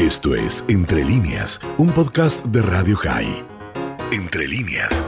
Esto es Entre líneas, un podcast de Radio High. Entre líneas.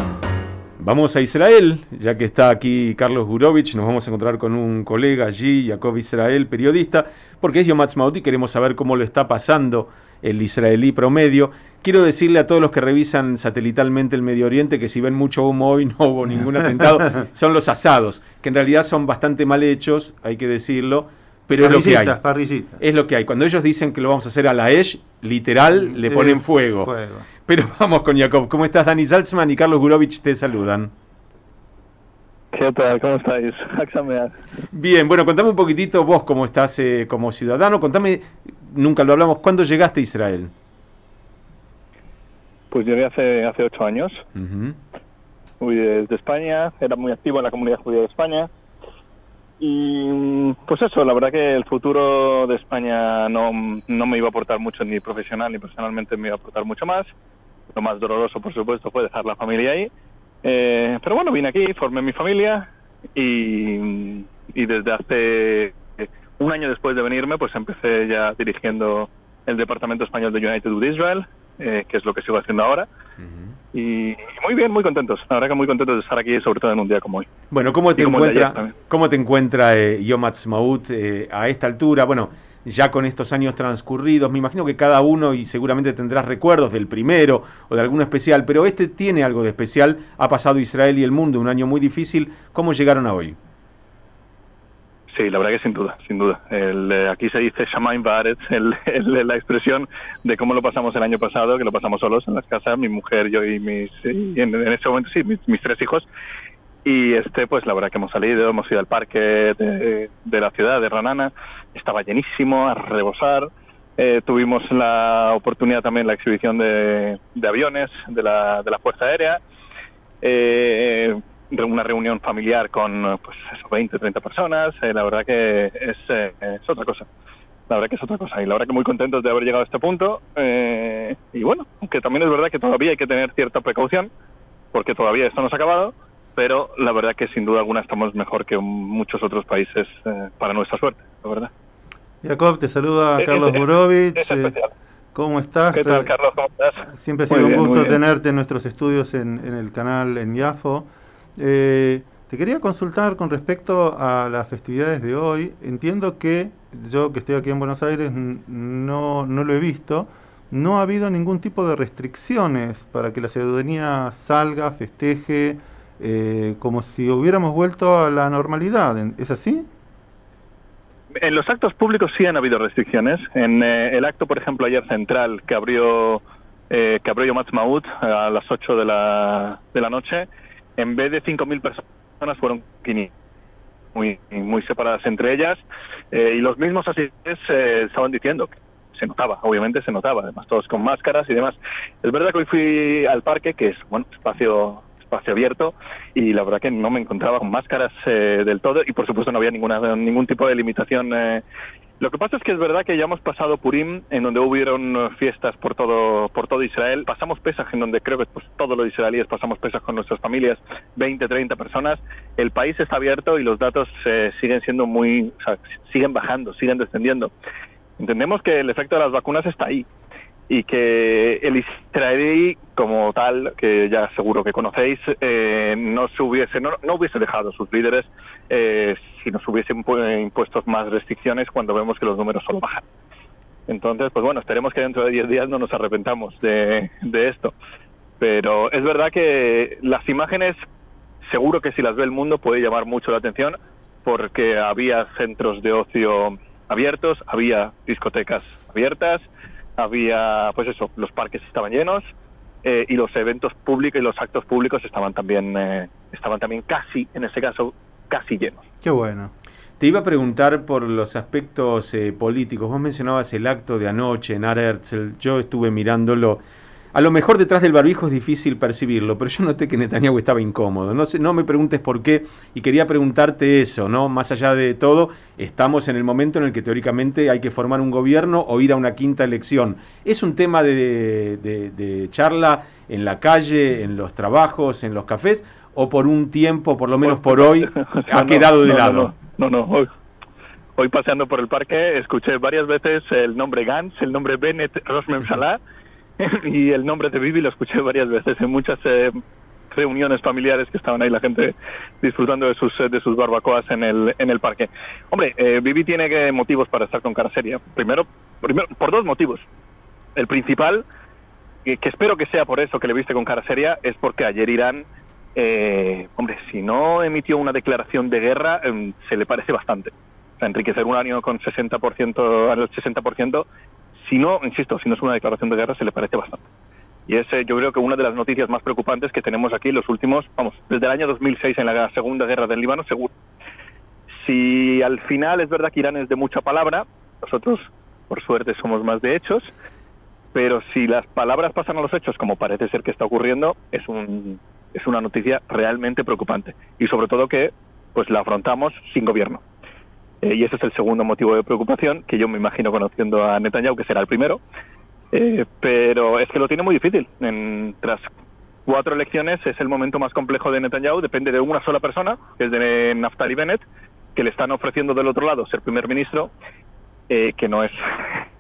Vamos a Israel, ya que está aquí Carlos Gurovich, nos vamos a encontrar con un colega allí, Jacob Israel, periodista, porque es Yom Ha'atzmaut y queremos saber cómo lo está pasando el israelí promedio. Quiero decirle a todos los que revisan satelitalmente el Medio Oriente que si ven mucho humo hoy no hubo ningún atentado, son los asados, que en realidad son bastante mal hechos, hay que decirlo, pero es lo que hay. Parricitas. Es lo que hay. Cuando ellos dicen que lo vamos a hacer a la ESH, literal, le ponen Es fuego. fuego. Pero vamos con Jacob. ¿Cómo estás? Dani Salzman y Carlos Gurovich te saludan. ¿Qué tal? ¿Cómo estáis? Bien, bueno, contame un poquitito vos cómo estás eh, como ciudadano. Contame, nunca lo hablamos, ¿cuándo llegaste a Israel? Pues llegué hace, hace ocho años. Fui desde España, era muy activo en la comunidad judía de España. Y pues eso, la verdad que el futuro de España no, no me iba a aportar mucho, ni profesional ni personalmente me iba a aportar mucho más. Lo más doloroso, por supuesto, fue dejar la familia ahí. Eh, pero bueno, vine aquí, formé mi familia y, y desde hace un año después de venirme, pues empecé ya dirigiendo el Departamento Español de United with Israel, eh, que es lo que sigo haciendo ahora. Y muy bien, muy contentos. La verdad que muy contentos de estar aquí, sobre todo en un día como hoy. Bueno, ¿cómo te Y encuentra, cómo te encuentra eh, Yom eh, a esta altura? Bueno, ya con estos años transcurridos, me imagino que cada uno, y seguramente tendrás recuerdos del primero o de alguno especial, pero este tiene algo de especial. Ha pasado Israel y el mundo, un año muy difícil. ¿Cómo llegaron a hoy? Sí, la verdad que sin duda, sin duda. El, eh, aquí se dice Shamaim Baaretz, el, el- la expresión de cómo lo pasamos el año pasado, que lo pasamos solos en las casas, mi mujer, yo y mis, y en, en ese momento sí, mis, mis tres hijos. Y este, pues la verdad que hemos salido, hemos ido al parque de, de la ciudad de Ranana, estaba llenísimo, a rebosar. Eh, tuvimos la oportunidad también la exhibición de, de aviones de la, de la Fuerza Aérea. Eh, una reunión familiar con eh, pues eso, 20, 30 personas. eh, la verdad que es, eh, es otra cosa. La verdad que es otra cosa. Y la verdad que muy contentos de haber llegado a este punto. eh, y bueno, aunque también es verdad que todavía hay que tener cierta precaución, porque todavía esto no se ha acabado. Pero la verdad que sin duda alguna estamos mejor que muchos otros países eh, para nuestra suerte, la verdad. Jacob, te saluda Es- Carlos Gurovich. es eh. ¿Cómo estás? ¿Qué tal, Carlos? ¿Cómo estás? Siempre ha sido un gusto tenerte en nuestros estudios en, en el canal en Yafo. Eh, te quería consultar con respecto a las festividades de hoy. Entiendo que yo que estoy aquí en Buenos Aires no, no lo he visto. No ha habido ningún tipo de restricciones para que la ciudadanía salga, festeje, eh, como si hubiéramos vuelto a la normalidad. ¿Es así? En los actos públicos sí han habido restricciones. En eh, el acto, por ejemplo, ayer central que abrió eh, que abrió Yom Ha'atzmaut a las 8 de la, de la noche, en vez de 5.000 personas fueron 500, muy, muy separadas entre ellas. eh, y los mismos asistentes eh, estaban diciendo que se notaba, obviamente se notaba, además todos con máscaras y demás. Es verdad que hoy fui al parque, que es bueno espacio espacio abierto y la verdad que no me encontraba con máscaras eh, del todo y por supuesto no había ninguna ningún tipo de limitación eh. Lo que pasa es que es verdad que ya hemos pasado Purim en donde hubieron eh, fiestas por todo por todo Israel. Pasamos Pesaj en donde creo que pues, todos los israelíes pasamos Pesaj con nuestras familias 20 30 personas. El país está abierto y los datos eh, siguen siendo muy o sea, siguen bajando siguen descendiendo. Entendemos que el efecto de las vacunas está ahí y que el israelí como tal, que ya seguro que conocéis, eh, no se hubiese no, no hubiese dejado sus líderes eh, si nos hubiesen pu- impuesto más restricciones cuando vemos que los números solo bajan. Entonces, pues bueno, esperemos que dentro de 10 días no nos arrepentamos de, de esto. Pero es verdad que las imágenes, seguro que si las ve el mundo puede llamar mucho la atención porque había centros de ocio abiertos, había discotecas abiertas, había, pues eso, los parques estaban llenos eh, y los eventos públicos y los actos públicos estaban también, eh, estaban también casi, en ese caso, casi llenos. Qué bueno. Te iba a preguntar por los aspectos eh, políticos. Vos mencionabas el acto de anoche en Ar Herzl. Yo estuve mirándolo. A lo mejor detrás del barbijo es difícil percibirlo, pero yo noté que Netanyahu estaba incómodo. No, sé, no me preguntes por qué y quería preguntarte eso, ¿no? Más allá de todo, estamos en el momento en el que teóricamente hay que formar un gobierno o ir a una quinta elección. ¿Es un tema de, de- de charla en la calle, en los trabajos, en los cafés? ¿O por un tiempo, por lo menos por hoy, ha quedado de lado? No, no, no, hoy, hoy paseando por el parque escuché varias veces el nombre Gans, el nombre Bennett Rosmem Salah y el nombre de Bibi lo escuché varias veces en muchas eh, reuniones familiares que estaban ahí la gente disfrutando de sus de sus barbacoas en el en el parque. Hombre, eh, Bibi tiene que, motivos para estar con cara seria. Primero, primero por dos motivos. El principal, que, que espero que sea por eso que le viste con cara seria, es porque ayer Irán eh, hombre, si no emitió una declaración de guerra, eh, se le parece bastante. O sea, enriquecer un año con 60% al 60%, si no, insisto, si no es una declaración de guerra, se le parece bastante. Y es, yo creo que una de las noticias más preocupantes que tenemos aquí los últimos, vamos, desde el año 2006 en la Segunda Guerra del Líbano, seguro. Si al final es verdad que Irán es de mucha palabra, nosotros, por suerte, somos más de hechos, pero si las palabras pasan a los hechos, como parece ser que está ocurriendo, es un es una noticia realmente preocupante y sobre todo que pues la afrontamos sin gobierno. Eh, y ese es el segundo motivo de preocupación, que yo me imagino conociendo a Netanyahu, que será el primero, eh, pero es que lo tiene muy difícil. En, tras cuatro elecciones es el momento más complejo de Netanyahu, depende de una sola persona, que es de Naftali Bennett, que le están ofreciendo del otro lado ser primer ministro, eh, que no es,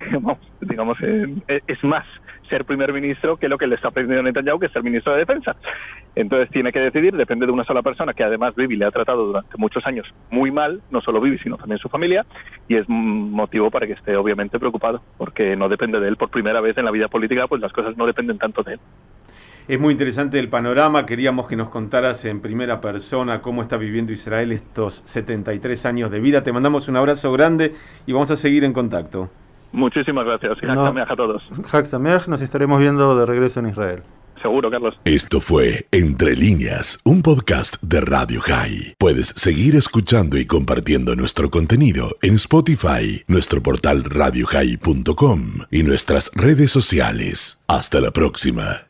digamos, es más ser primer ministro que lo que le está pidiendo Netanyahu, que es el ministro de Defensa. Entonces tiene que decidir, depende de una sola persona, que además Bibi le ha tratado durante muchos años muy mal, no solo Bibi, sino también su familia, y es motivo para que esté obviamente preocupado, porque no depende de él por primera vez en la vida política, pues las cosas no dependen tanto de él. Es muy interesante el panorama, queríamos que nos contaras en primera persona cómo está viviendo Israel estos 73 años de vida. Te mandamos un abrazo grande y vamos a seguir en contacto. Muchísimas gracias y no, a todos. Hak nos estaremos viendo de regreso en Israel. Seguro, Carlos. Esto fue Entre líneas, un podcast de Radio High. Puedes seguir escuchando y compartiendo nuestro contenido en Spotify, nuestro portal radiohigh.com y nuestras redes sociales. Hasta la próxima.